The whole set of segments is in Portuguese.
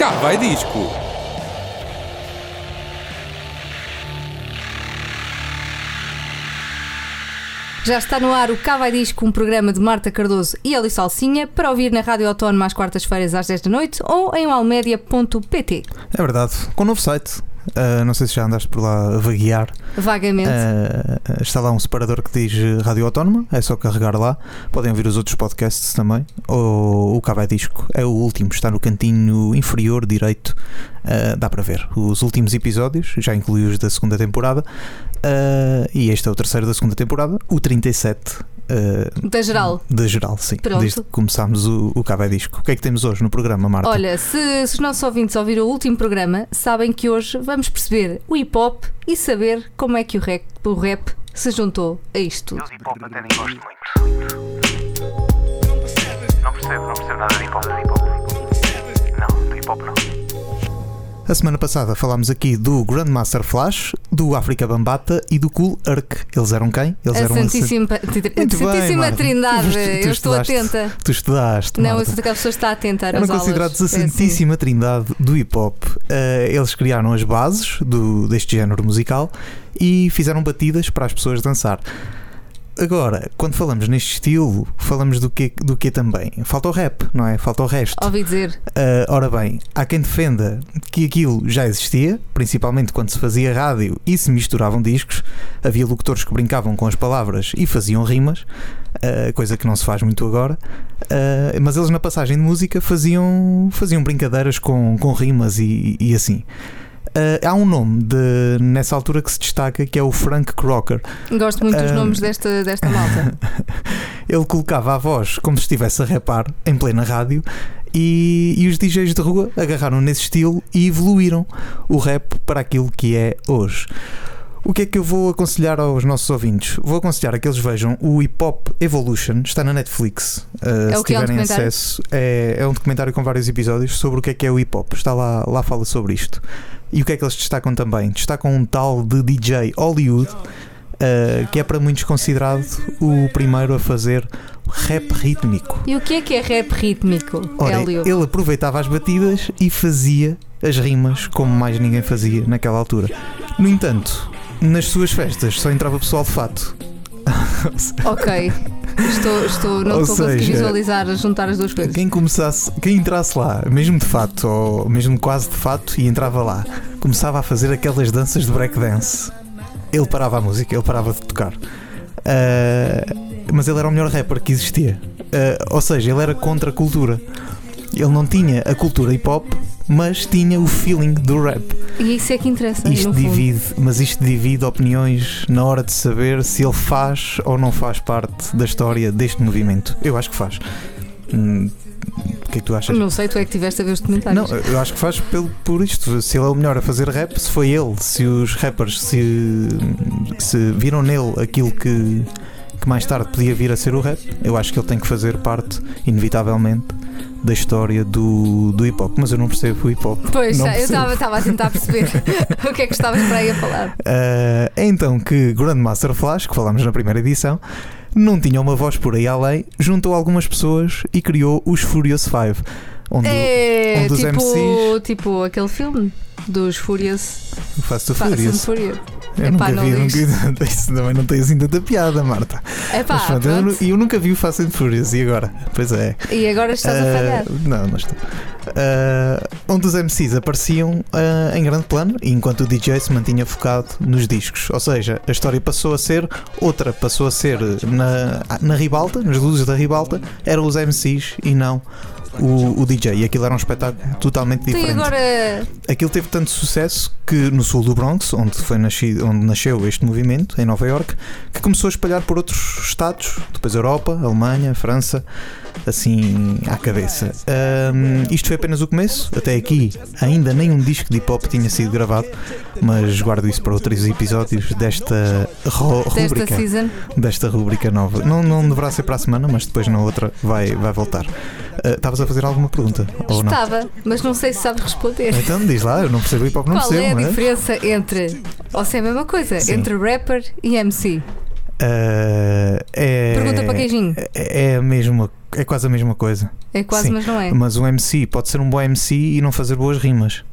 Cá vai disco. Já está no ar o Cá Vai Disco, um programa de Marta Cardoso e Alice Salsinha para ouvir na Rádio Autónoma às quartas-feiras às 10 da noite ou em almedia.pt. É verdade, com um novo site. Uh, não sei se já andaste por lá a vaguear. Vagamente. Uh, está lá um separador que diz Rádio Autónoma, é só carregar lá. Podem ouvir os outros podcasts também. Ou o Cabo Disco, é o último, está no cantinho inferior direito. Uh, dá para ver os últimos episódios, já inclui os da segunda temporada. e este é o terceiro da segunda temporada, o 37. Uh, da geral. Da geral, sim. Pronto. Desde que começámos o, o Cabo Disco. O que é que temos hoje no programa, Marta? Olha, se, se os nossos ouvintes ouviram o último programa, sabem que hoje vamos perceber o hip hop e saber como é que o rap, o rap se juntou a isto tudo. Eu hip hop até nem gosto muito. Não percebo, não percebo nada de hip hop. De hip -hop. Não, de hip hop não. A semana passada falámos aqui do Grandmaster Flash, do África Bambata e do Cool Herc. Eles eram quem? Eles a eram Santíssima, a Santíssima bem, Trindade. Tu, tu eu estou atenta. Tu estudaste. Não, eu sei que a pessoa está atenta. Eram considerados a Santíssima é assim. Trindade do hip hop. Uh, eles criaram as bases do, deste género musical e fizeram batidas para as pessoas dançar. Agora, quando falamos neste estilo, falamos do que, do que também? Falta o rap, não é? Falta o resto. Ouvi dizer. Uh, ora bem, há quem defenda que aquilo já existia, principalmente quando se fazia rádio e se misturavam discos. Havia locutores que brincavam com as palavras e faziam rimas, uh, coisa que não se faz muito agora. Uh, mas eles na passagem de música faziam, faziam brincadeiras com, com rimas e, e assim. Uh, há um nome de, nessa altura que se destaca que é o Frank Crocker. Gosto muito dos uh, nomes desta, desta malta. ele colocava a voz como se estivesse a rapar em plena rádio e, e, os DJs de rua agarraram nesse estilo e evoluíram o rap para aquilo que é hoje. O que é que eu vou aconselhar aos nossos ouvintes? Vou aconselhar a que eles vejam o Hip Hop Evolution, está na Netflix. Uh, é se tiverem é um acesso, é, é, um documentário com vários episódios sobre o que é que é o hip hop. Está lá, lá fala sobre isto. E o que é que eles destacam também? Destacam um tal de DJ Hollywood, uh, que é para muitos considerado o primeiro a fazer rap rítmico. E o que é que é rap rítmico, Ora, Ele aproveitava as batidas e fazia as rimas como mais ninguém fazia naquela altura. No entanto, nas suas festas só entrava pessoal de fato. ok. Estou, estou, não Ou estou a conseguir visualizar, juntar as duas coisas. Quem começasse, quem entrasse lá, mesmo de fato, ou mesmo quase de fato, e entrava lá, começava a fazer aquelas danças de breakdance. Ele parava a música, ele parava de tocar. Uh, mas ele era o melhor rapper que existia. Uh, ou seja, ele era contra a cultura. Ele não tinha a cultura hip hop, mas tinha o feeling do rap. E isso é que interessa. Isto divide, mas isto divide opiniões na hora de saber se ele faz ou não faz parte da história deste movimento. Eu acho que faz. Hum, o que é que tu achas? Não sei, tu é que tiveste a ver os documentários. Não, eu acho que faz pelo, por isto. Se ele é o melhor a fazer rap, se foi ele, se os rappers se, se viram nele aquilo que, que mais tarde podia vir a ser o rap, eu acho que ele tem que fazer parte, inevitavelmente, da história do, do hip hop, mas eu não percebo o hip hop. Pois, não eu estava a tentar perceber o que é que estavas para aí a falar. Uh, é então que Grandmaster Flash, que falámos na primeira edição, não tinha uma voz por aí além, juntou algumas pessoas e criou os Furious Five. Onde, é, onde tipo, MCs... tipo aquele filme dos Furious. Fast, Fast Furious. Eu Epá, nunca vi, nunca, isso também não tem assim tanta piada, Marta. Epá, Mas, pronto, eu, eu, nunca vi o Fast and Furious e agora? Pois é. E agora estás uh, a falhar? Não, não estou. Uh, onde os MCs apareciam uh, em grande plano, enquanto o DJ se mantinha focado nos discos. Ou seja, a história passou a ser outra, passou a ser na, na ribalta, nas luzes da ribalta, eram os MCs e não o, o DJ e aquilo era um espetáculo totalmente diferente. agora... Aquilo teve tanto sucesso que no sul do Bronx, onde, foi nascido, onde nasceu este movimento, em Nova York, que começou a espalhar por outros estados, depois Europa, Alemanha, França, assim à cabeça. Um, isto foi apenas o começo, até aqui ainda nenhum disco de hip hop tinha sido gravado, mas guardo isso para outros episódios desta rubrica. Desta, desta rubrica nova. Não, não deverá ser para a semana, mas depois na outra vai, vai voltar. Eh, estavas uh, a fazer alguma pergunta? Estava, mas não sei se sabes responder. Então diz lá, eu não percebo hip hop, não Qual percebo. Qual é a é? diferença entre, ou se é a mesma coisa, Sim. entre rapper e MC? Uh, é, Pergunta para queijinho. É, é a mesma, é quase a mesma coisa. É quase, sim. mas não é. Mas um MC pode ser um bom MC e não fazer boas rimas.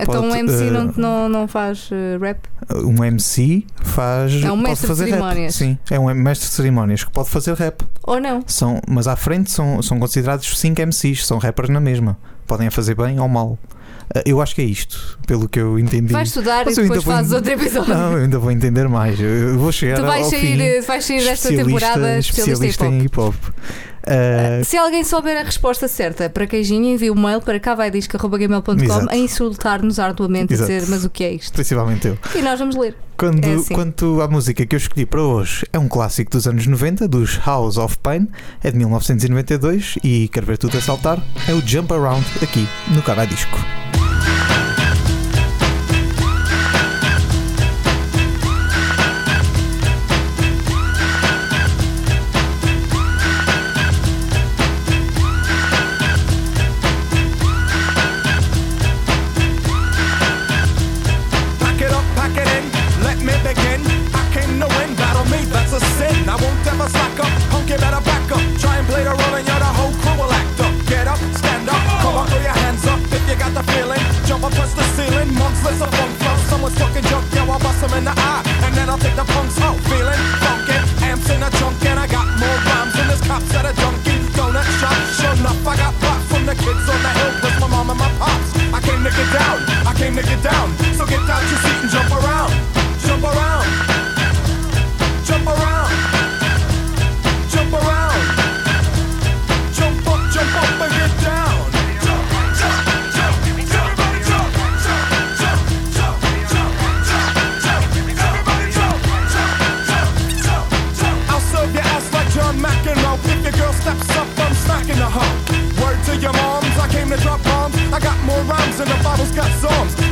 Então um MC eh, não, não, não faz eh, rap? Um MC faz. É um mestre de fazer cerimónias. Rap. Sim, é um mestre de cerimónias que pode fazer rap. Ou não? São, mas à frente são, são considerados 5 MCs, são rappers na mesma. Podem a fazer bem ou mal. Uh, Eu acho que é isto, pelo que eu entendi. Vais estudar Mas e depois fazes en- outro episódio. Não, eu ainda vou entender mais. Eu- vou chegar tu vais ao sair, fim. eh, vais sair desta especialista- temporada especialista em hip hop. em hip hop. Uh, Se alguém souber a resposta certa para queijinho, envie um mail para cavaidisco.gmail.com Exato. a insultar-nos arduamente Exato. a dizer mas o que é isto? principalmente eu. E nós vamos ler. Quando, É assim. Quanto à música que eu escolhi para hoje, é um clássico dos anos 90, dos House of Pain, é de 1992 e quero ver tudo a saltar. É o Jump Around aqui no Cara a Disco. Someone's talking junk, yo, I'll bust 'em in the eye. And then I'll take the punks out, feeling funky. Amps in a trunk and I got more rhymes than this cops at a junkie. Donut shop, sure enough, I got pop from the kids on the hill, plus my mom and my pops. I came to get down, I came to get down.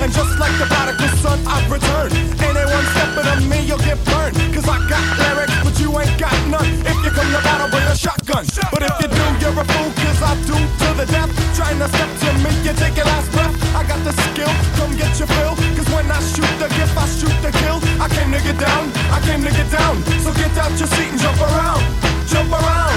And just like the prodigal son, I've returned. Anyone stepping on me, you'll get burned. Cause I got lyrics, but you ain't got none. If you come to battle, bring a shotgun. But if you do, you're a fool, cause I do to the death. Trying to step to me, you take your last breath. I got the skill, come get your fill. Cause when I shoot the gift, I shoot the kill. I came to get down, I came to get down. So get out your seat and jump around, jump around,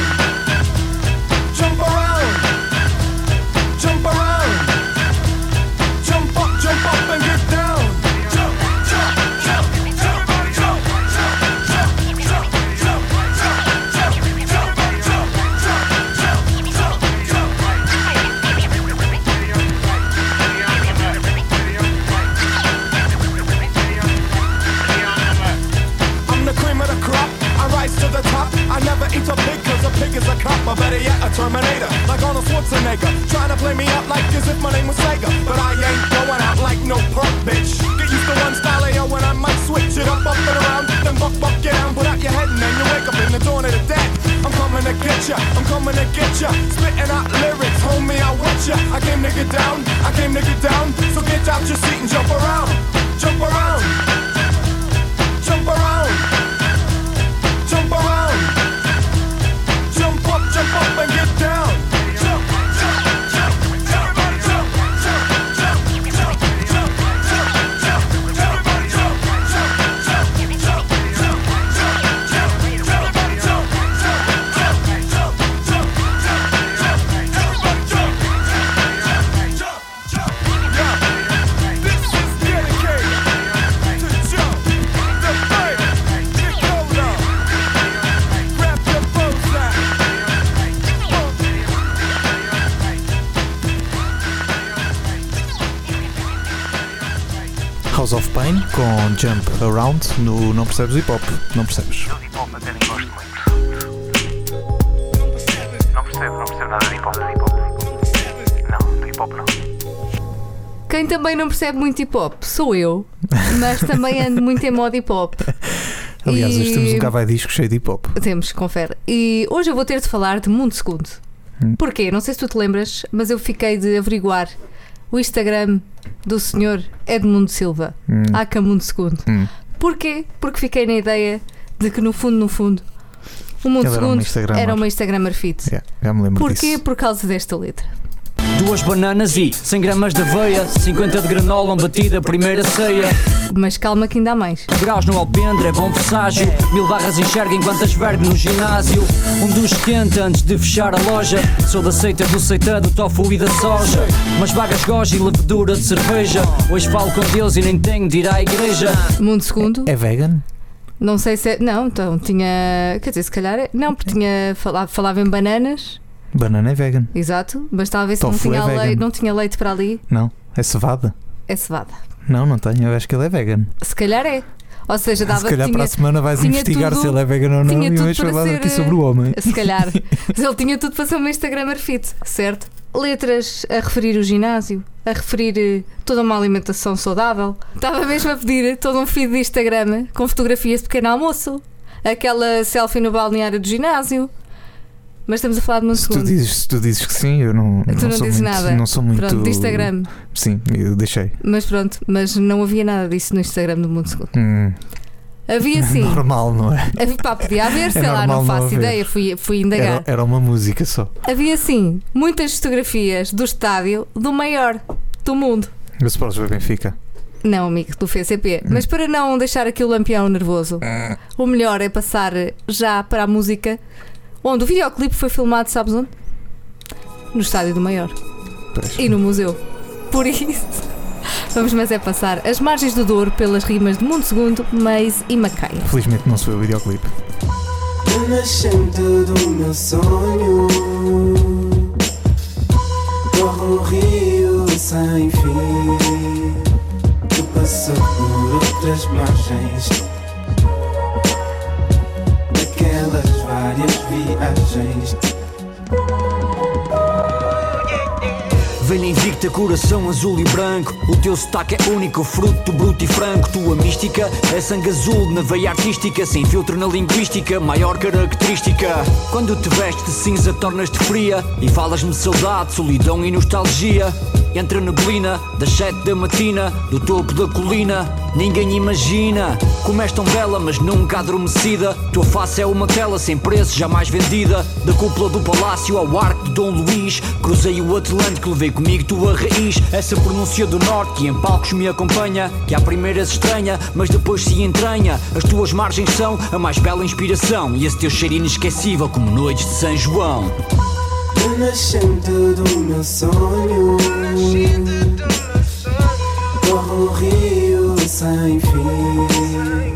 Terminator. Like Arnold Schwarzenegger. Trying to play me up like as if my name was Sega. But I ain't going out like no perk, bitch. Get used to one style yo when I might switch it up, up and around. Then buck, buck, get down, put out your head and then you wake up in the dawn of the dead. I'm coming to get ya, I'm coming to get ya. Spitting out lyrics, homie, I want ya. I came to get down, I came to get down. So get out your seat and jump around, jump around, down. Jump Around no Não Percebes Hip Hop. Não percebes? Eu de hip hop até nem gosto muito. Não percebo, não percebo nada de hip hop. De hip hop. Não, de hip hop não. Quem também não percebe muito hip hop sou eu, mas também ando muito em modo hip hop. Aliás, hoje E- temos um cavai disco cheio de hip hop. Temos, confere. E hoje eu vou ter de falar de Mundo Segundo. Hum. Porquê? Não sei se tu te lembras, mas eu fiquei de averiguar o Instagram do senhor Edmundo Silva, Hum. Aca Mundo Segundo. Hum. Porquê? Porque fiquei na ideia de que no fundo, no fundo, o Mundo Ele Segundo era uma Instagrammer fit. Yeah, já me lembro Porquê? disso. Por causa desta letra. Duas bananas e 100 gramas de aveia 50 de granola, uma batida, primeira ceia Mas calma que ainda há mais. Graus no alpendre, é bom presságio Mil barras enxerga enquanto asbergo no ginásio Um dos quente antes de fechar a loja Sou da seita do seita, do tofu e da soja Umas vagas goji e levedura de cerveja Hoje falo com Deus e nem tenho de ir à igreja Mundo segundo. É vegan? Não sei se é. Não, então tinha. Quer dizer, se calhar. é- Não, porque tinha falava, falava em bananas, Banana é vegan. exato, mas talvez não Tofu tinha, é leite, não tinha leite para ali. Não. É cevada? É cevada. Não, não tenho. Eu acho que ele é vegan. Se calhar é. Ou seja, dava Se calhar tinha, para a semana vais investigar tudo- se ele é vegan ou não e vais falar ser, aqui sobre o homem. Se calhar. Mas ele tinha tudo para ser uma Instagramer fit, certo? Letras a referir o ginásio, a referir eh, toda uma alimentação saudável. Estava mesmo a pedir todo um feed de Instagram com fotografias de pequeno almoço. Aquela selfie no balneário do ginásio. Mas estamos a falar de um Se tu, dizes, tu dizes que sim, eu não, Tu não sou dizes muito, nada. Não sou muito. Pronto, de Instagram. Sim, eu deixei. Mas pronto, mas não havia nada disso no Instagram do Mundo Segundo. Hum, Havia sim. Normal, não é? Havia, pá, podia haver, sei lá, não não faço haver. ideia, fui, fui indagar. Era, era uma música só. Havia sim muitas fotografias do estádio do maior do mundo. O Sporting foi Benfica. Não, amigo, do FCP. Mas para não deixar aqui o lampião nervoso, o melhor é passar já para a música onde o videoclipe foi filmado, sabes onde? No estádio do maior e no museu. Por isso, vamos mas é passar as margens do Douro pelas rimas de Mundo Segundo, Meis e Macaia. Felizmente não sou o videoclipe. Na nascente do meu sonho Corre um rio sem fim Que passou por outras margens várias viagens Vem invicta, coração azul e branco. O teu sotaque é único, fruto bruto e franco. Tua mística é sangue azul na veia artística, sem filtro na linguística, maior característica. Quando te vestes de cinza, tornas-te fria e falas-me de saudade, solidão e nostalgia. Entre a neblina das sete da matina, do topo da colina, ninguém imagina como és tão bela, mas nunca adormecida. Tua face é uma tela sem preço, jamais vendida. Da cúpula do palácio ao arco de Dom Luís, cruzei o Atlântico, levei comigo tua raiz. Essa pronúncia do norte que em palcos me acompanha, que à primeira se estranha, mas depois se entranha. As tuas margens são a mais bela inspiração, e esse teu cheiro inesquecível como noites de São João. Na nascente do meu sonho sem fim.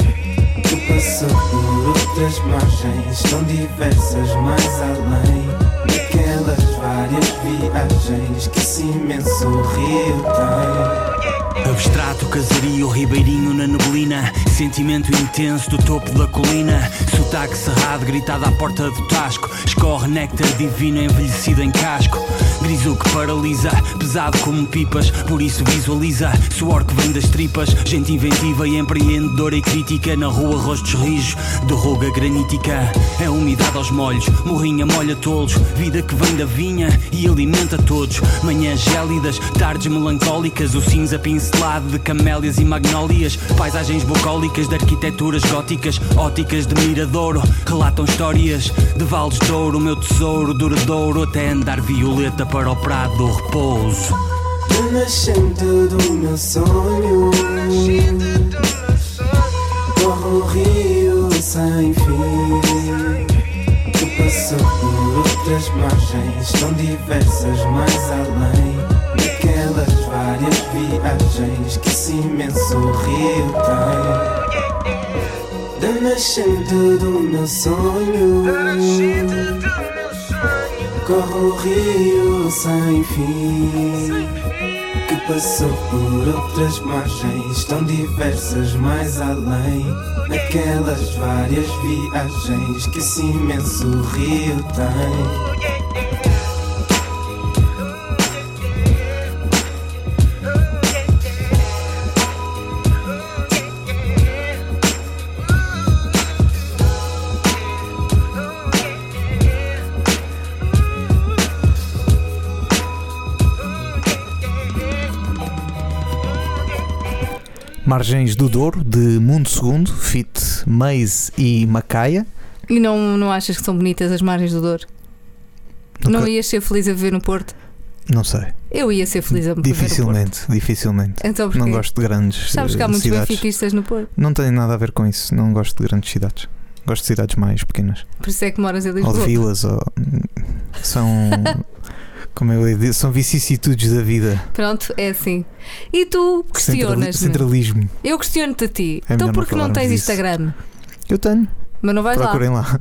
Que passou por outras margens Tão diversas mais além Daquelas várias viagens Que esse imenso rio tem Abstrato, casario, ribeirinho na neblina. Sentimento intenso do topo da colina. Sotaque cerrado, gritado à porta do tasco. Escorre néctar divino envelhecido em casco. Griso que paralisa, pesado como pipas Por isso visualiza, suor que vem das tripas Gente inventiva e empreendedora e crítica. Na rua rostos rijos, de ruga granítica. É umidade aos molhos, morrinha molha tolos. Vida que vem da vinha e alimenta todos. Manhãs gélidas, tardes melancólicas O cinza pincelado de camélias e magnólias Paisagens bucólicas de arquiteturas góticas Óticas de miradouro, relatam histórias De vales de ouro, meu tesouro duradouro Até andar violeta para o prado do repouso. Na nascente do meu sonho. Corre um rio sem fim. Que passou por outras margens Tão diversas mais além viagens Que esse imenso rio tem Da nascente do meu sonho. Corre o rio sem fim. Que passou por outras margens Tão diversas mais além Daquelas várias viagens Que esse imenso rio tem Margens do Douro, de Mundo Segundo, Fit, Maze e Macaia. E não, não achas que são bonitas as margens do Douro? Nunca- Não ias ser feliz a viver no Porto? Não sei. Eu ia ser feliz a. Dificilmente, dificilmente. Então? Não gosto de grandes Sabes que há eh, muitos cidades. benfiquistas no Porto. Não tem nada a ver com isso. Não gosto de grandes cidades. Gosto de cidades mais pequenas. Por isso é que moras em Ou Lisboa. de vilas. Ou... São. Como eu ia dizer, são vicissitudes da vida. Pronto, é assim. E tu questionas-me. Centralismo. Eu questiono-te a ti. É então não porque não falarmos tens disso. Instagram? Eu tenho. Mas não vais Procurem lá. lá.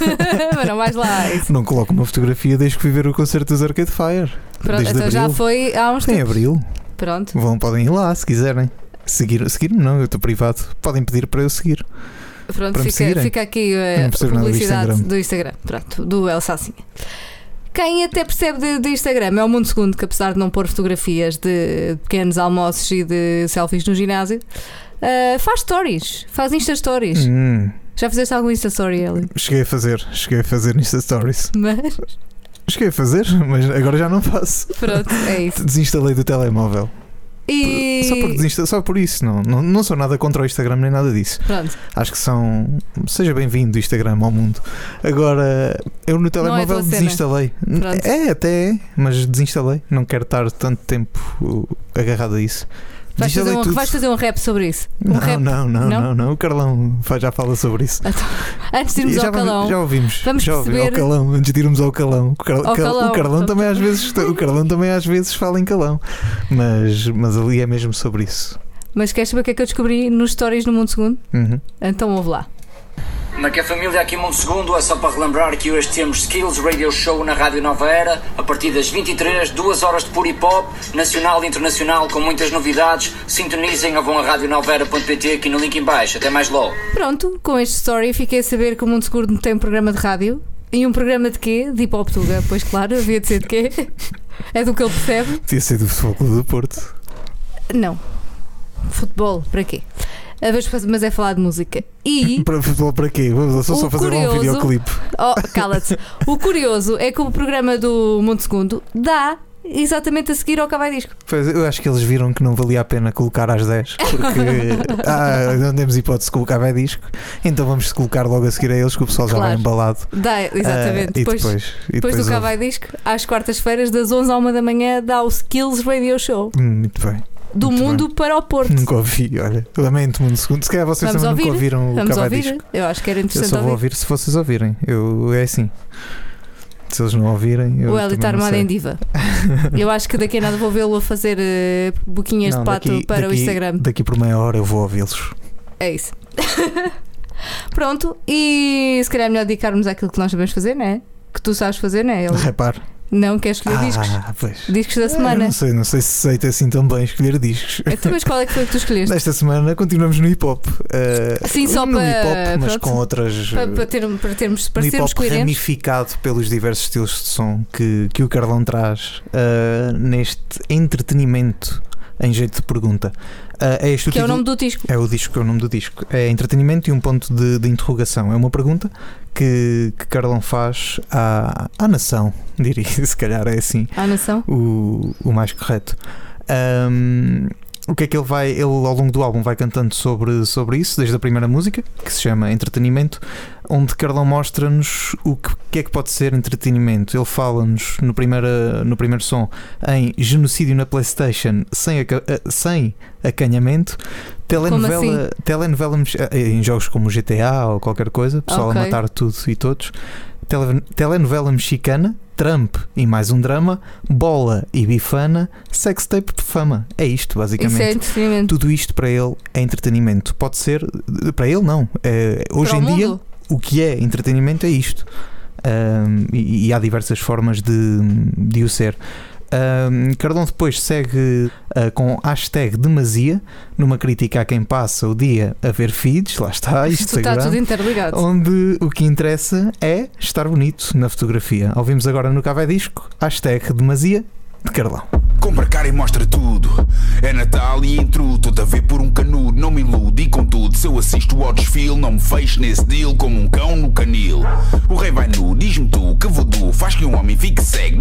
Mas não vais lá. Isso. Não coloco uma fotografia desde que fui ver o concerto dos Arcade Fire. Pronto, Desde então já abril. foi há uns Em tempos. abril. Pronto. Vão, podem ir lá se quiserem. Seguir- Seguir-me não, eu estou privado. Podem pedir para eu seguir. Pronto, fica, fica aqui eh, não a nada do publicidade Instagram. do Instagram. Pronto, do El Sacinha. Quem até percebe de, de Instagram é o Mundo Segundo, que apesar de não pôr fotografias de pequenos almoços e de selfies no ginásio, eh, faz stories, faz Insta Stories. Hum, Já fizeste algum Insta Story, Eli? cheguei a fazer, cheguei a fazer Insta Stories. Mas Cheguei a fazer, mas agora já não faço. pronto, é isso. Desinstalei do telemóvel. E Só, por desinsta- só por isso, não, não, não sou nada contra o Instagram nem nada disso. pronto, Acho que são. Seja bem-vindo o Instagram ao mundo. Agora, eu no telemóvel tua cena. desinstalei. Pronto. É, até é, mas desinstalei. Não quero estar tanto tempo uh, agarrado a isso. Vais fazer, um, vais fazer um rap sobre isso. Um Não, rap. não, não, Não? não, não. O Carlão já fala sobre isso. Antes de irmos já, ao calão. já ouvimos. vamos já ouvimos. perceber- Ao calão, antes de irmos ao calão. O, Car- Ao Cal- calão. o Carlão também às vezes o Carlão também às vezes fala em calão. Mas, mas ali é mesmo sobre isso. Mas queres saber o que é que eu descobri nos stories no Mundo Segundo? Uhum. Então ouve lá. Na que a família aqui Mundo Segundo é só para relembrar que hoje temos Skills Radio Show na Rádio Nova Era, a partir das 23, duas horas de puro hip hop, nacional e internacional, com muitas novidades. Sintonizem ou vão a radionovaera.pt aqui no link em baixo. Até mais logo. Pronto, com este story fiquei a saber que o Mundo Seguro tem um programa de rádio. E um programa de quê? De hip hop tuga. Pois claro, havia de ser de quê? É do que ele percebe? Podia ser do Futebol Clube do Porto. Não. Futebol, para quê? Faz- Mas é falar de música. E, Para para quê? Vamos só, só fazer lá um curioso- videoclipe. oh, cala-te. O curioso é que o programa do Mundo Segundo dá exatamente a seguir ao Cavai Disco. Pois, eu acho que eles viram que não valia a pena colocar às 10 porque ah, não temos hipótese de colocar vai disco, então vamos colocar logo a seguir a eles que o pessoal já vai embalado. Dá, exatamente. Ah, e depois, depois, e depois do Cavai Disco, às quartas-feiras, das 11 à 1 da manhã, dá o Skills Radio Show. Hum, Muito bem. Do Muito mundo para o Porto. Nunca ouvi, olha. Lamento um segundo. Se calhar vocês Vamos também ouvir? nunca ouviram o Vamos ouvir? Disco. Eu acho que era Eu interessante só vou ouvir. ouvir se vocês ouvirem. Eu, é assim. Se eles não ouvirem, eu O Hélio está armado em diva. Eu acho que daqui a nada vou vê-lo a fazer eh, boquinhas Não, de pato daqui- para o daqui- Instagram. Daqui por meia hora eu vou ouvi-los. É isso. Pronto, e se calhar é melhor dedicarmos àquilo que nós sabemos fazer, não é? Que tu sabes fazer, não é? Ele Repare. Não quer escolher discos. Ah, pois. Discos da semana. não sei, não sei se aceita assim tão bem escolher discos. Então, mas qual é que foi que tu escolheste? Nesta semana continuamos no hip hop. Uh, Sim, só no para- hip hop, mas pronto. com outras. Para, para, ter, para termos, para no hip sermos hop coerentes. ramificado pelos diversos estilos de som que, que o Carlão traz uh, neste entretenimento em jeito de pergunta. Uh, é este Que é o nome do disco. É o disco, é o nome do disco. É entretenimento e um ponto de, de interrogação. É uma pergunta que, que Carlão faz à, à nação, diria, se calhar é assim À nação. o, o mais correto. Ahm, o que é que ele vai, ele ao longo do álbum vai cantando sobre, sobre isso, desde a primeira música, que se chama Entretenimento, onde Carlão mostra-nos o que, que é que pode ser entretenimento. Ele fala-nos no primeiro, no primeiro som em genocídio na Playstation sem, aca- eh, sem acanhamento, telenovela, telenovela mex- eh, em jogos como GTA ou qualquer coisa, pessoal Ok. a matar tudo e todos, Tele- telenovela mexicana, Trump e mais um drama, bola e bifana, sextape de fama. É isto, Isso basicamente. é entretenimento. Tudo isto para ele é entretenimento. Pode ser, para ele não. É, hoje Para em o dia, mundo. o que é entretenimento é isto. Ahm, e, e há diversas formas de, de o ser. Ahm, Cardão depois segue ah, com hashtag demasia, numa crítica a quem passa o dia a ver feeds, lá está, Isto está Instagram, tudo interligado. onde o que interessa é estar bonito na fotografia. Ouvimos agora no Café Disco, hashtag demasia de Carlão. Compra cara e mostra tudo. É Natal e intrudo, toda a ver por um canudo. Não me ilude e contudo, seu eu assisto ao desfile, não me fecho nesse deal como um cão no canil. O rei vai nu, diz-me tu, que voodoo faz que um homem fique cego.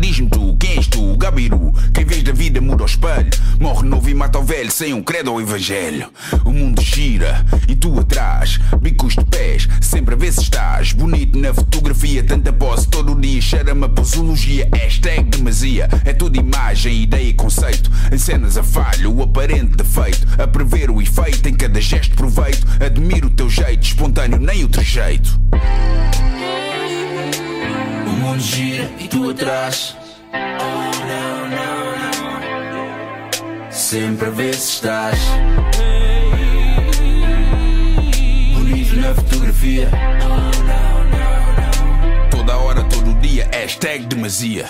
Gabiru? Que em vez da vida muda o espelho, morre novo e mata o velho sem um credo ao evangelho. O mundo gira e tu atrás, bicos de pés, sempre a ver se estás bonito na fotografia. Tanta posse todo dia, cheira-me a posologia. Hashtag demasia, é tudo imagem, ideia e conceito. Em cenas a falho, o aparente defeito, a prever o efeito em cada gesto proveito. Admiro o teu jeito, espontâneo, nem o trejeito. O mundo gira e tu atrás. Oh. Sempre a ver se estás. Bonito na fotografia. Toda hora, todo dia, hashtag demasia.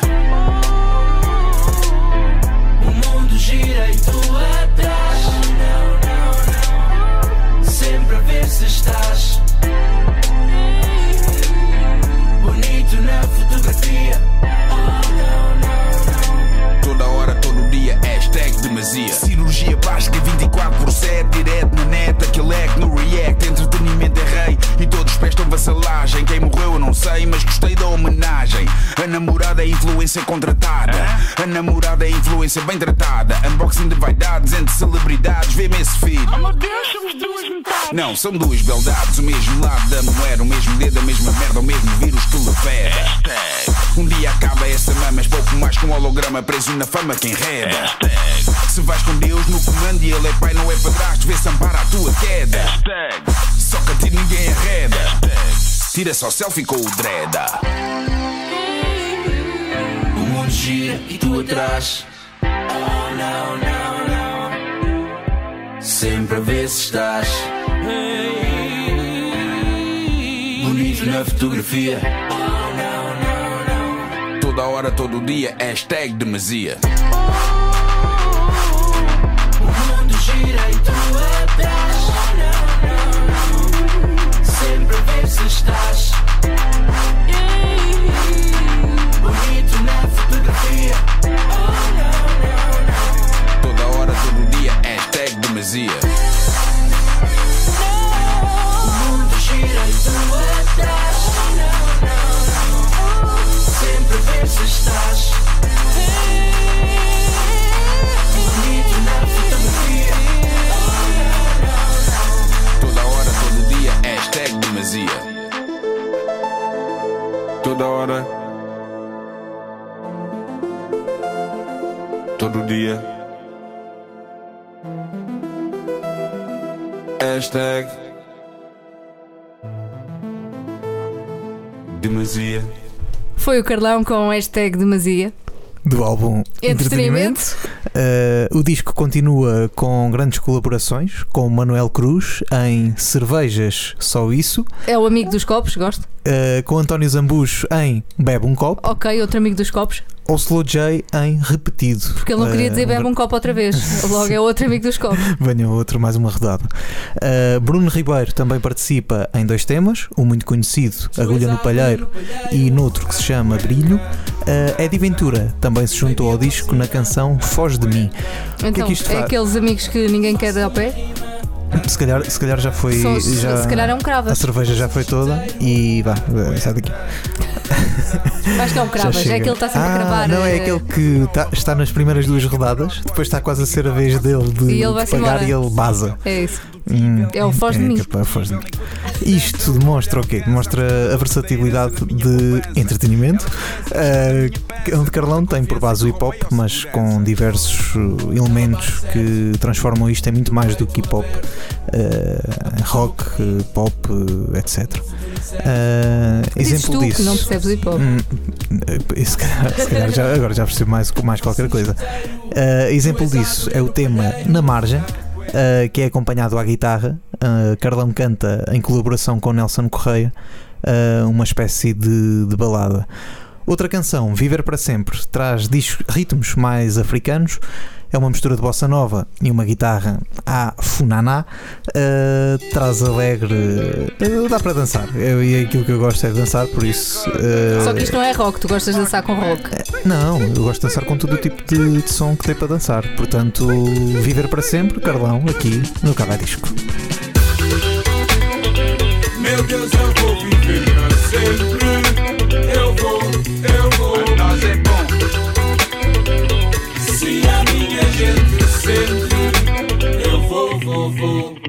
O mundo gira e tu atrás. Sempre a ver se estás. Bonito na fotografia. Demasia. Cirurgia básica 24 por 7, direto na net, aquele é no react. Entretenimento é rei e todos prestam vassalagem. Quem morreu eu não sei, mas gostei da homenagem. A namorada é influência contratada. A namorada é influência bem tratada. Unboxing de vaidades entre celebridades, vê-me esse feed. Oh meu Deus, somos duas metades. Não, são duas beldades, o mesmo lado da moeda, o mesmo dedo, a mesma merda, o mesmo vírus que leveda. Um dia acaba essa mama, és pouco mais que um holograma preso na fama que enreda. É é padrasto, vê-se ampara a tua queda. Só que a ti ninguém arreda. Tira só selfie com o dreda. O mundo gira e tu atrás. Oh, não, não, não. Sempre a ver se estás. Bonito na fotografia. Oh, não, não, não. Toda hora, todo dia, hashtag demasia. O tu atrás. Sempre ver se estás. Toda hora. Todo dia. Hashtag. Demasia. Foi o Carlão com hashtag demasia. Do álbum Entretenimento. Uh, o disco continua com grandes colaborações com Manuel Cruz em Cervejas Só Isso, É o amigo dos copos, gosto. Uh, com António Zambujo em Bebe um Copo Ok, outro amigo dos copos. ou Slow J em Repetido. Porque ele não queria dizer bebe um copo outra vez. Logo é outro amigo dos copos. Venha outro, mais uma rodada. Uh, Bruno Ribeiro também participa em dois temas, o muito conhecido Agulha no Palheiro e noutro que se chama Brilho. Uh, Eddie Ventura também se juntou ao disco na canção Foge de Mim. O que é Então, que isto é faz? aqueles amigos que ninguém quer dar ao pé. Se calhar, se calhar já foi. São- já, se calhar é um crava. A cerveja já foi toda e vá, sai daqui. Acho que é um cravas. É que ele está sempre ah, a cravar. Não, é eh, aquele que tá- está nas primeiras duas rodadas, depois está quase a ser a vez dele de, E de pagar embora. e ele baza. É isso. Hum, É o Foz de Mim. capaz, Foz de. Isto demonstra o quê? Demonstra a versatilidade de entretenimento. Uh, onde Carlão tem por base o hip hop, mas com diversos uh, elementos que transformam isto em muito mais do que hip hop, uh, rock, uh, pop, etc. Uh, exemplo tu disso. que não percebes hip hop. Hum, eh, se calhar, se calhar já, agora já percebo mais, mais qualquer coisa. Uh, exemplo disso é o tema Na Margem, uh, que é acompanhado à guitarra. Uh, Carlão canta em colaboração com Nelson Correia, uh, uma espécie de, de balada. Outra canção, Viver para Sempre, traz ritmos mais africanos. É uma mistura de bossa nova e uma guitarra à funaná. Uh, traz alegre. uh, dá para dançar. Eu, e aquilo que eu gosto é de dançar, por isso. uh, Só que isto não é rock, tu gostas de dançar com rock. não, eu gosto de dançar com todo o tipo de, de som que tem para dançar. Portanto, viver para sempre, Carlão, aqui no Cava Disco. Meu Deus, eu vou viver pra sempre. Eu vou, eu vou. Nós é bom. Se a minha gente sente, eu vou, vou, vou.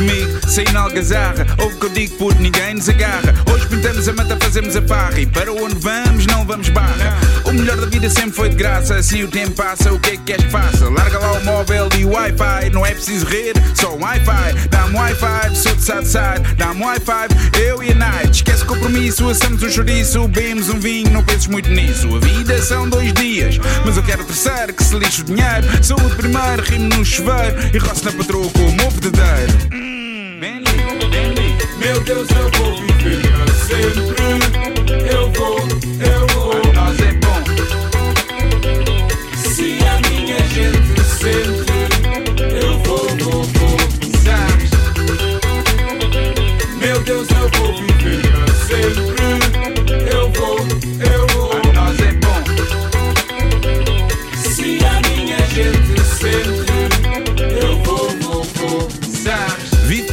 Comigo, sem algazarra. Ouve o que eu digo porque ninguém nos agarra. Hoje pintamos a mata, fazemos a farra. E para onde vamos, não vamos barra. O melhor da vida sempre foi de graça. Assim o tempo passa, o que é que queres que faça? Larga lá o móvel e o Wi-Fi. Não é preciso rir, só um Wi-Fi. Dá-me Wi-Fi, sou de side side. Dá-me Wi-Fi, eu e a night. Esquece o compromisso, assamos um chouriço. Bebemos um vinho, não penses muito nisso. A vida são dois dias, mas eu quero o terceiro. Que se lixe o dinheiro. Saúde primeiro, rimo no chuveiro. E roço na patroa com o meu verdadeiro. Meu Deus, eu vou viver sempre.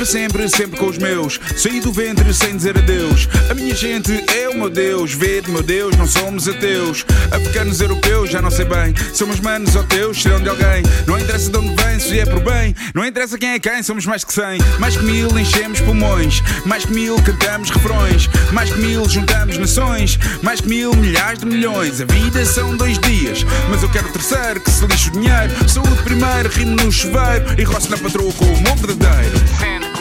Sempre, sempre com os meus. Saí do ventre sem dizer adeus. A minha gente é o meu Deus. Vede, meu Deus, não somos ateus. Africanos, europeus, já não sei bem. Somos manos ou teus, serão de alguém. Não interessa de onde vem, se é por bem. Não interessa quem é quem, somos mais que cem. Mais que mil enchemos pulmões. Mais que mil cantamos refrões. Mais que mil juntamos nações. Mais que mil milhares de milhões. A vida são dois dias, mas eu quero o terceiro. Que se lixe o dinheiro. Saúde primeiro, rimo no chuveiro. E roço na patroa com o meu verdadeiro.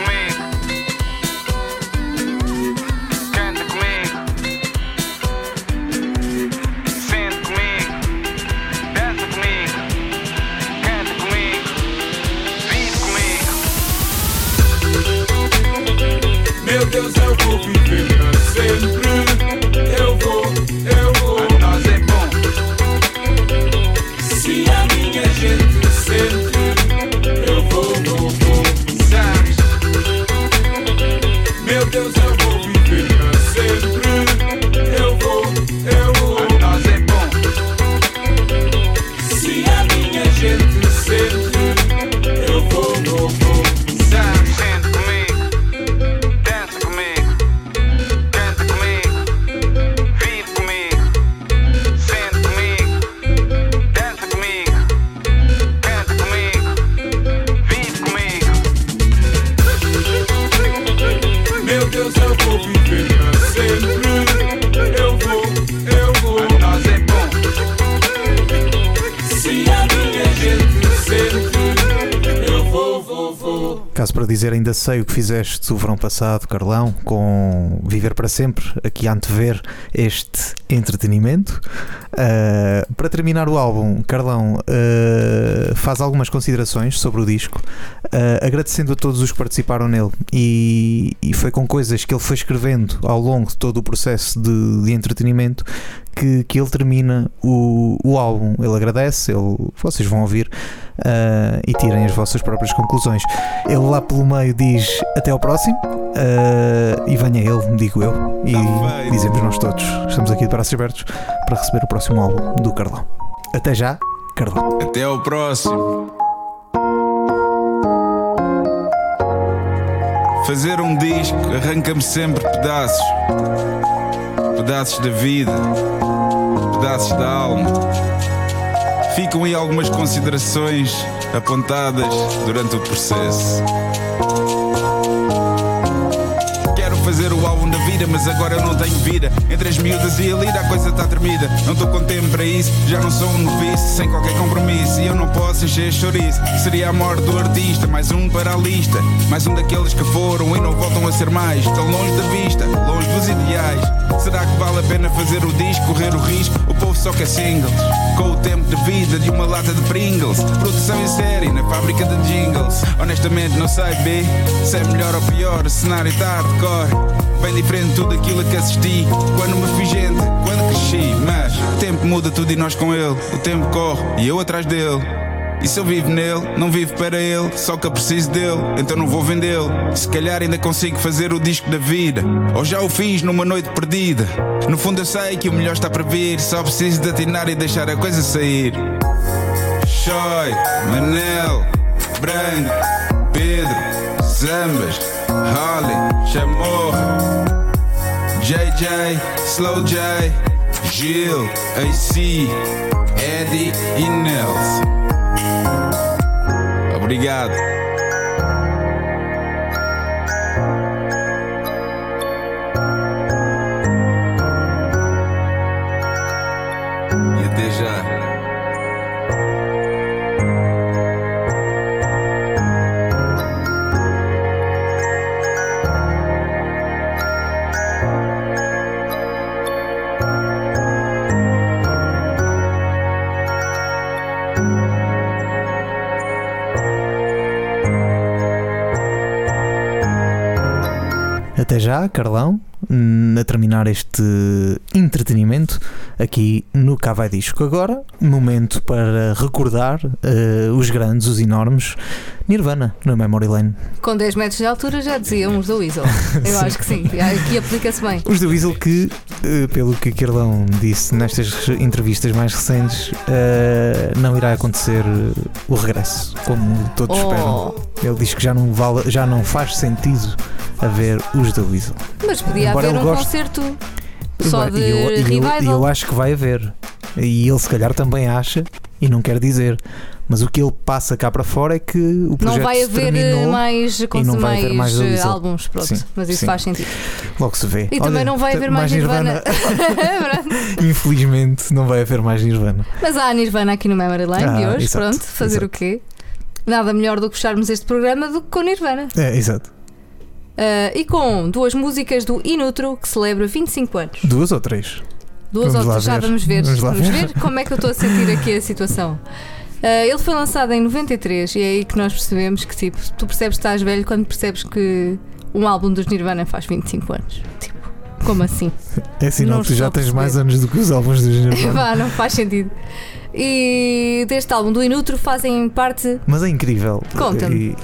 Sei o que fizeste o verão passado, Carlão, com Viver para Sempre, aqui a antever este entretenimento. Uh, para terminar o álbum, Carlão uh, faz algumas considerações sobre o disco, uh, agradecendo a todos os que participaram nele. E, e foi com coisas que ele foi escrevendo ao longo de todo o processo de, de entretenimento que, que ele termina o, o álbum. Ele agradece, ele, vocês vão ouvir uh, e tirem as vossas próprias conclusões. Ele lá pelo meio diz até ao próximo uh, e venha ele, digo eu, e dizemos nós todos. Estamos aqui de braços abertos para receber o próximo álbum do Carlão. Até já, Carlão. Até ao próximo. Fazer um disco arranca-me sempre pedaços. Pedaços da vida, pedaços da alma. Ficam aí algumas considerações apontadas durante o processo. Quero fazer o álbum da vida, mas agora eu não tenho vida. Entre as miúdas e a lida, a coisa está tremida. Não estou com tempo para isso, já não sou um novice, sem qualquer compromisso. E eu não posso encher chouriço. Seria a morte do artista, mais um para a lista. Mais um daqueles que foram e não voltam a ser mais. Tão longe da vista, longe dos ideais. Será que vale a pena fazer o disco, correr o risco? O povo só quer singles. Com o tempo de vida de uma lata de Pringles. Produção em série na fábrica de jingles. Honestamente, não sei, B. Se é melhor ou pior, o cenário está hardcore. Bem diferente tudo aquilo que assisti. Quando me fiz gente, quando cresci. Mas o tempo muda tudo e nós com ele. O tempo corre e eu atrás dele. E se eu vivo nele, não vivo para ele, só que eu preciso dele, então não vou vendê-lo. Se calhar ainda consigo fazer o disco da vida, ou já o fiz numa noite perdida. No fundo eu sei que o melhor está para vir, só preciso de atinar e deixar a coisa sair. Choi, Manel, Branco, Pedro, Zambas, Harley, Chamorra, JJ, Slow J, Gil, AC, Eddie e Nelson. Obrigado. Até já, Carlão, a terminar este entretenimento aqui no Cá Vai Disco. Agora, momento para recordar eh, os grandes, os enormes Nirvana no Memory Lane. Com 10 metros de altura já diziam os da Weasel. Eu acho que sim. Aqui aplica-se bem. Os do Weasel que, eh, pelo que Carlão disse nestas entrevistas mais recentes, eh, não irá acontecer o regresso, como todos Oh. esperam. Ele diz que já não, vale, já não faz sentido haver os da Weasel. Mas podia Embora haver um goste- concerto só de eu, eu- revival. e eu acho que vai haver. E ele se calhar também acha, e não quer dizer. Mas o que ele passa cá para fora é que o projeto Não vai haver eh, mais, e não vai haver mais eh, álbuns, pronto. Sim, mas isso sim. faz sentido. logo se vê. E também Olha, não vai haver mais Nirvana. Infelizmente não vai haver mais Nirvana. mas há a Nirvana aqui no Memory Lane Ah, de hoje, exato, pronto. Fazer exato. o quê? Nada melhor do que fecharmos este programa do que com Nirvana. É, exato. Ah, e com duas músicas do Inutro que celebra 25 anos. Duas ou três? Duas Vamos lá outras, já ver. vamos ver. Vamos lá ver. como é que eu estou a sentir aqui a situação. Ah, ele foi lançado em 93 e é aí que nós percebemos que tipo, tu percebes que estás velho quando percebes que um álbum dos Nirvana faz 25 anos. Tipo, como assim? É sinal que tu já tens mais anos do que os álbuns dos Nirvana. Vá, não faz sentido. E deste álbum do Inutro fazem parte. Mas é incrível. Conta-me. E-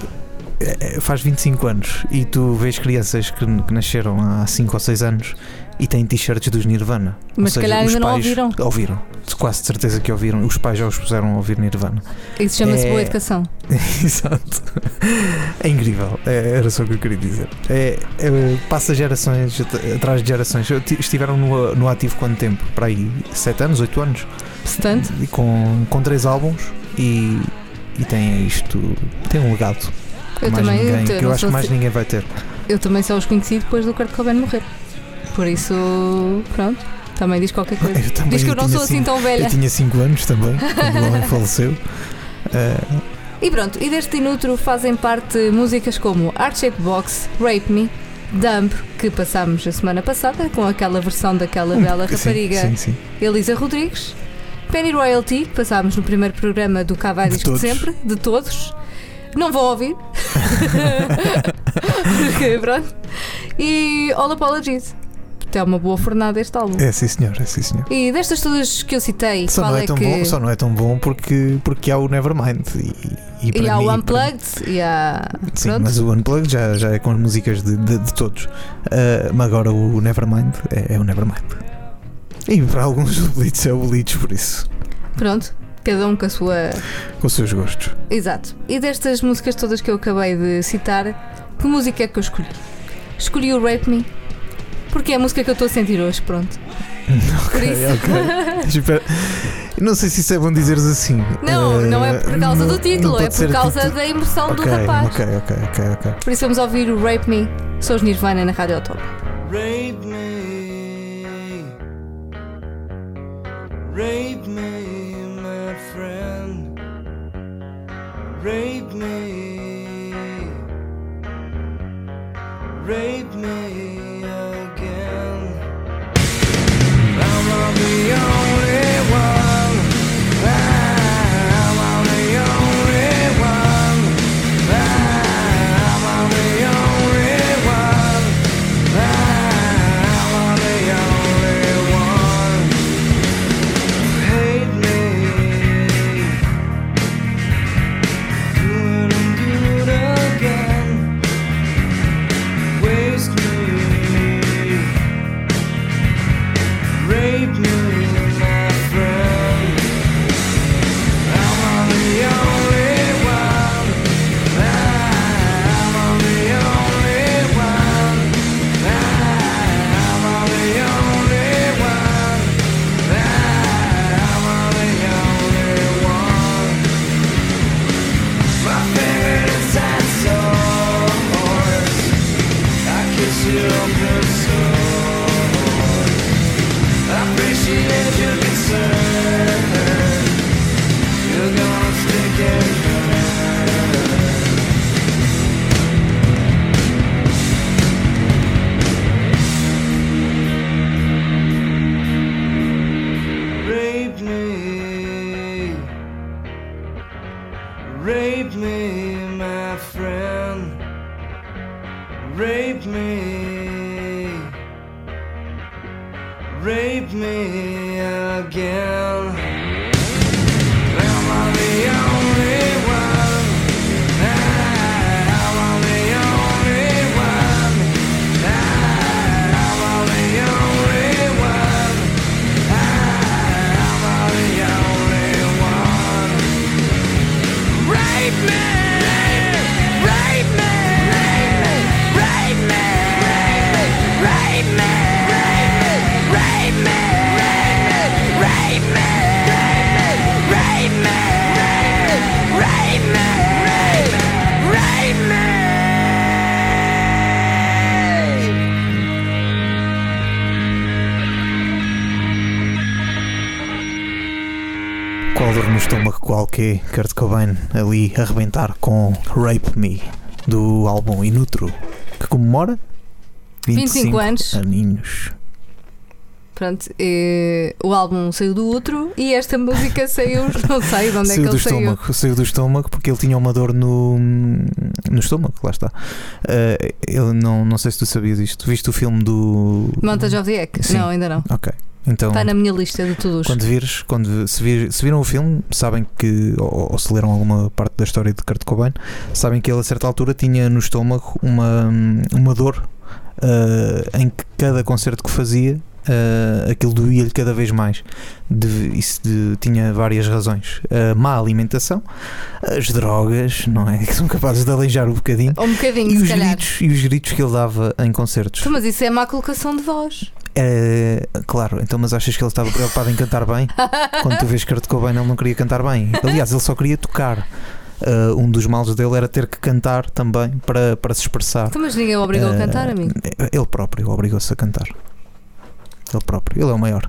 Faz 25 anos e tu vês crianças que, que nasceram há 5 ou 6 anos e têm t-shirts dos Nirvana. Mas se calhar ainda não ouviram. Ouviram. Quase de certeza que ouviram. Os pais já os puseram a ouvir Nirvana. Isso chama-se É- boa educação. Exato. É incrível. É- era só o que eu queria dizer. É, é- passa gerações at- atrás de gerações. Estiveram no, no ativo quanto tempo? Para aí 7 anos, 8 anos? Portanto, E com, com 3 álbuns e, e tem isto. Tem um legado. Eu mais também. ninguém, eu que eu não acho que mais assim- ninguém vai ter. Eu também só os conheci depois do Kurt Cobain morrer. Por isso, pronto, também diz qualquer coisa. Eu também Diz que eu não tinha sou assim cinco- tão velha. Eu tinha 5 anos também, quando o homem faleceu. Ah, E pronto, e deste inútero fazem parte músicas como Art Shape Box, Rape Me, Dump, que passámos a semana passada com aquela versão daquela bela sim, rapariga Sim, sim. Elisa Rodrigues, Penny Royalty, que passámos no primeiro programa do Cavai De de sempre, de todos. Não vão ouvir. Pronto. E All Apologies. É uma boa fornada este álbum. É sim senhor, é sim senhor. E destas todas que eu citei, Só não, é, é tão que. bom, só não é tão bom porque, porque há o Nevermind. E, e, E há mim- o Unplugged e há. Sim, pronto. mas o Unplugged já, já é com as músicas de, de, de todos. Ah, mas agora o Nevermind é, é o Nevermind. E para alguns o Blitz é o Blitz, por isso. Pronto, cada um com a sua. Com os seus gostos. Exato. E destas músicas todas que eu acabei de citar, que música é que eu escolhi? Escolhi o Rape Me, porque é a música que eu estou a sentir hoje, pronto. Por Ok, isso. ok. Espera. Não sei se isso é bom dizeres assim. Não, não é por causa não- do título, é por causa título. da emoção do Ok, rapaz. Ok, ok, ok, ok. Por isso vamos ouvir o Rape Me, sou os Nirvana na Rádio Autónoma. Rape me, rape me, Rape me, rape me again. I'm not the only one. Que Kurt Cobain ali a arrebentar com Rape Me do álbum Inutro que comemora 25 anos. aninhos. Pronto, eh, o álbum saiu do outro e esta música saiu, não sei de onde é que saiu do ele saiu. estômago, saiu do estômago porque ele tinha uma dor no, no estômago, lá está. Eh, ele não, não sei se tu sabias isto. Viste o filme do. Montage of the Egg? Sim. Não, ainda não. Ok. Então, Está na minha lista de todos. quando vires, quando se, vir- se viram o filme, sabem que, ou, ou se leram alguma parte da história de Kurt Cobain, sabem que ele a certa altura tinha no estômago uma, uma dor ah, em que cada concerto que fazia ah, aquilo doía-lhe cada vez mais. De- isso de- tinha várias razões. A má alimentação, as drogas, não é? Que são capazes de aleijar um bocadinho. Um bocadinho, E os, calhar. gritos, e os gritos que ele dava em concertos. Mas isso é má colocação de voz. É, claro, então, mas achas que ele estava preocupado em cantar bem? Quando tu vês Kurt Cobain, ele não queria cantar bem. Aliás, ele só queria tocar. Ah, um dos males dele era ter que cantar também para, para se expressar. Mas ninguém o obrigou a Ah, cantar, amigo. Ele próprio obrigou-se a cantar. Ele próprio. Ele é o maior.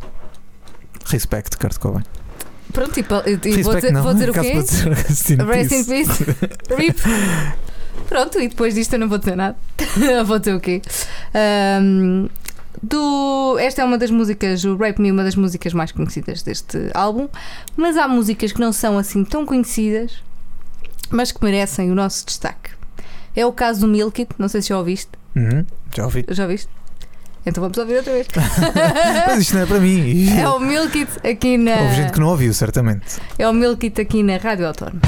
Respect, Kurt Cobain. Pronto, e, e- vou, dizer, não. vou dizer o Acaso quê? dizer Rest in peace. peace. RIP. Pronto, e depois disto eu não vou dizer nada. vou dizer o quê? Ahm, do, esta é uma das músicas, o Rape Me, uma das músicas mais conhecidas deste álbum, mas há músicas que não são assim tão conhecidas, mas que merecem o nosso destaque. É o caso do Milk It, não sei se já ouviste. Uhum, já ouvi. Já ouviste? Então vamos ouvir outra vez. Mas isto não é para mim. é o Milk It aqui na. Houve gente que não ouviu, certamente. É o Milk It aqui na Rádio Autónoma.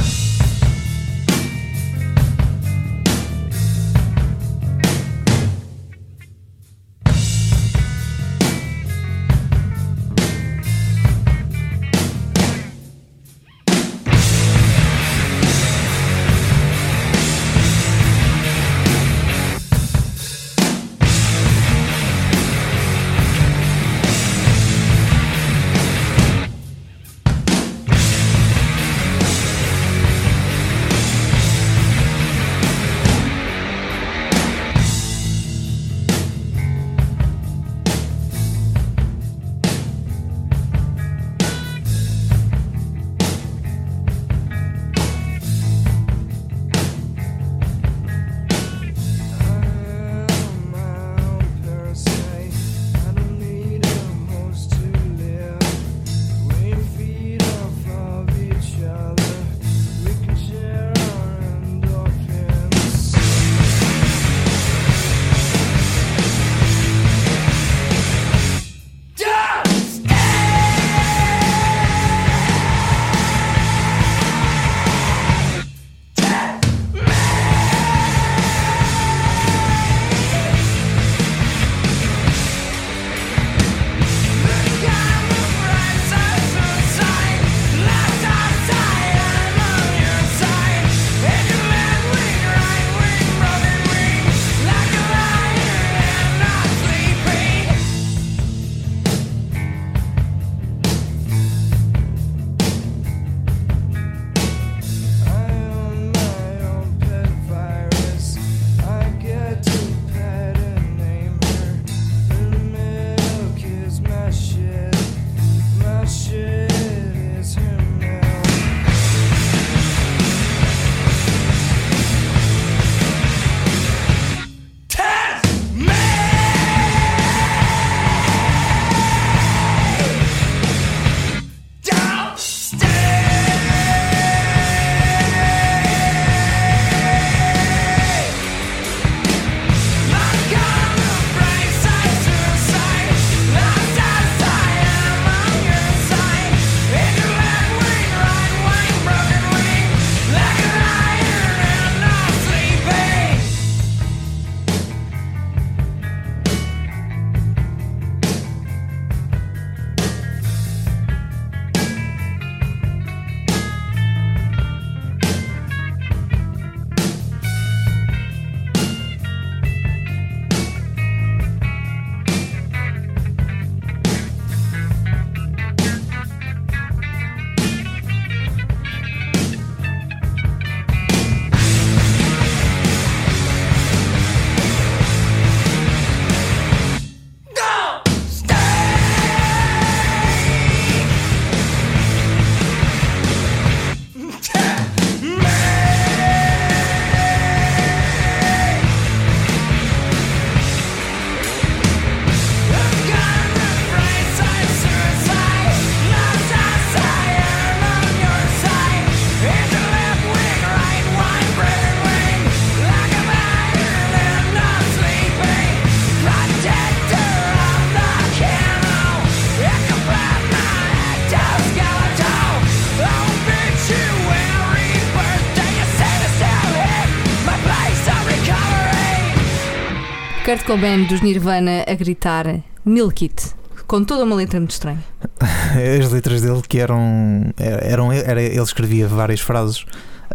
Kurt Cobain dos Nirvana a gritar Milk It, com toda uma letra muito estranha. As letras dele que eram. eram era, ele escrevia várias frases.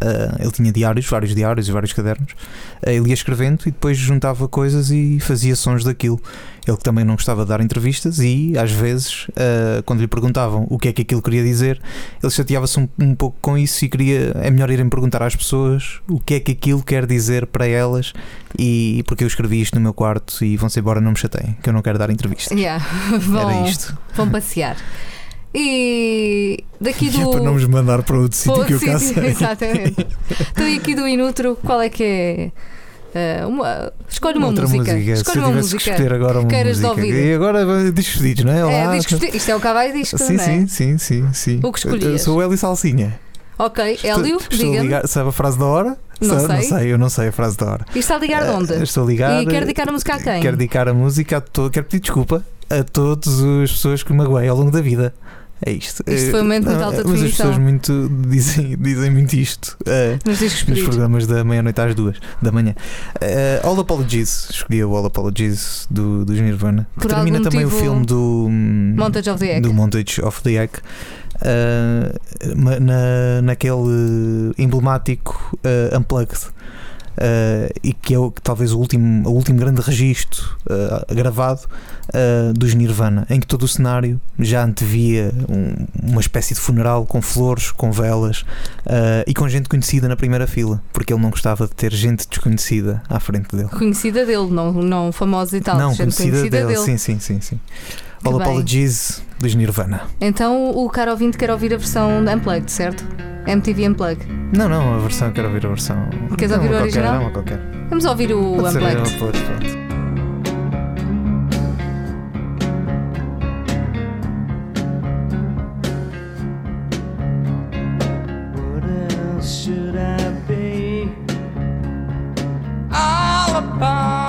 Ah, ele tinha diários, vários diários e vários cadernos. Ah, ele ia escrevendo e depois juntava coisas e fazia sons daquilo. Ele também não gostava de dar entrevistas e, às vezes, ah, quando lhe perguntavam o que é que aquilo queria dizer, ele chateava-se um, um pouco com isso e queria. É melhor irem perguntar às pessoas o que é que aquilo quer dizer para elas e porque eu escrevi isto no meu quarto e vão-se embora, não me chateiem, que eu não quero dar entrevistas. Yeah. Vão, Era isto. vão passear. E daqui E é do. para não nos mandar para outro sítio que eu cá sei. Exatamente. Então, e aqui do Inutro, qual é que é? eh, uma, escolhe uma Outra música. Se Escolhe uma que música. escolher agora uma queiras de música. ouvir. E agora despedidos, não é? É, Olá. discos, isto é o cavalo disco, Sim, não é? sim, sim, sim, sim. O que Eu- Eu escolhias? sou o Hélio Salsinha. Ok, Hélio, diga-me. sabe a frase da hora? Não Sabe? Não sei. sei, eu não sei a frase da hora. Isto está a ligar de onde? Eh, Estou ligado. E quer dedicar a música a quem? Quero dedicar a música a todo. Quero pedir desculpa a todas as pessoas que me magoei ao longo da vida. É isto. Isto foi um momento Não, alta Mas as definição. pessoas muito dizem, dizem muito isto. eh, Nos nos programas da meia-noite às duas da manhã. Eh, All Apologies, escolhi o All Apologies do, do Nirvana. Que Por termina algum também o filme do Montage of the Egg. do Montage of the Egg. ma- na, naquele emblemático eh, Unplugged. Eh, e que é talvez o último, o último grande registro eh, gravado eh, dos Nirvana, em que todo o cenário já antevia um- uma espécie de funeral com flores, com velas e com gente conhecida na primeira fila, porque ele não gostava de ter gente desconhecida à frente dele. Conhecida dele, não, não famosa e tal. não, gente conhecida, dele. Sim, sim, sim, sim. All. Apologies dos Nirvana. Então o caro ouvinte quer ouvir a versão Unplugged, certo? MTV Unplugged. Não, não, a versão, eu quero ouvir a versão. Queres ouvir o uma original? Qualquer, não, qualquer. Vamos ouvir o Pode ser Unplugged. pronto. What else should I be? All apologies.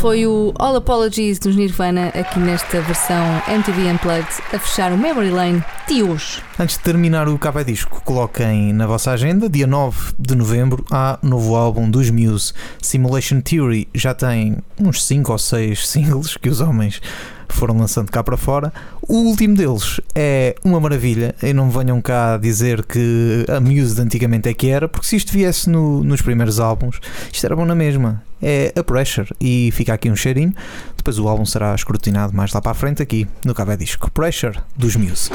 Foi o All Apologies dos Nirvana aqui nesta versão MTV Unplugged a fechar o Memory Lane de hoje. Antes de terminar o capa disco, coloquem na vossa agenda, dia 9 de novembro, há novo álbum dos Muse, Simulation Theory. Já tem uns 5 ou 6 singles que os homens foram lançando cá para fora. O último deles é uma maravilha. E não venham cá dizer que a Muse de antigamente é que era, porque se isto viesse no- nos primeiros álbuns, isto era bom na mesma. É a Pressure e fica aqui um cheirinho. Depois o álbum será escrutinado mais lá para a frente aqui no Cabo Disco. Pressure dos Muse.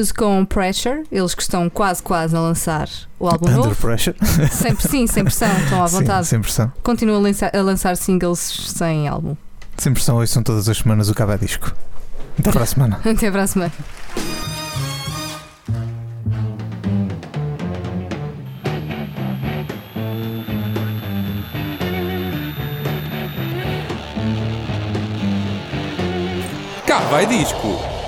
Muse com Pressure, eles que estão quase quase a lançar o álbum Under novo. Pressure. Sempre sim, sem pressão, estão à Sim, vontade. sem pressão. Continuam a lançar, a lançar singles sem álbum. Sem pressão, hoje são todas as semanas o Cabo Disco. Até para a semana. Até para a semana. Cá vai disco.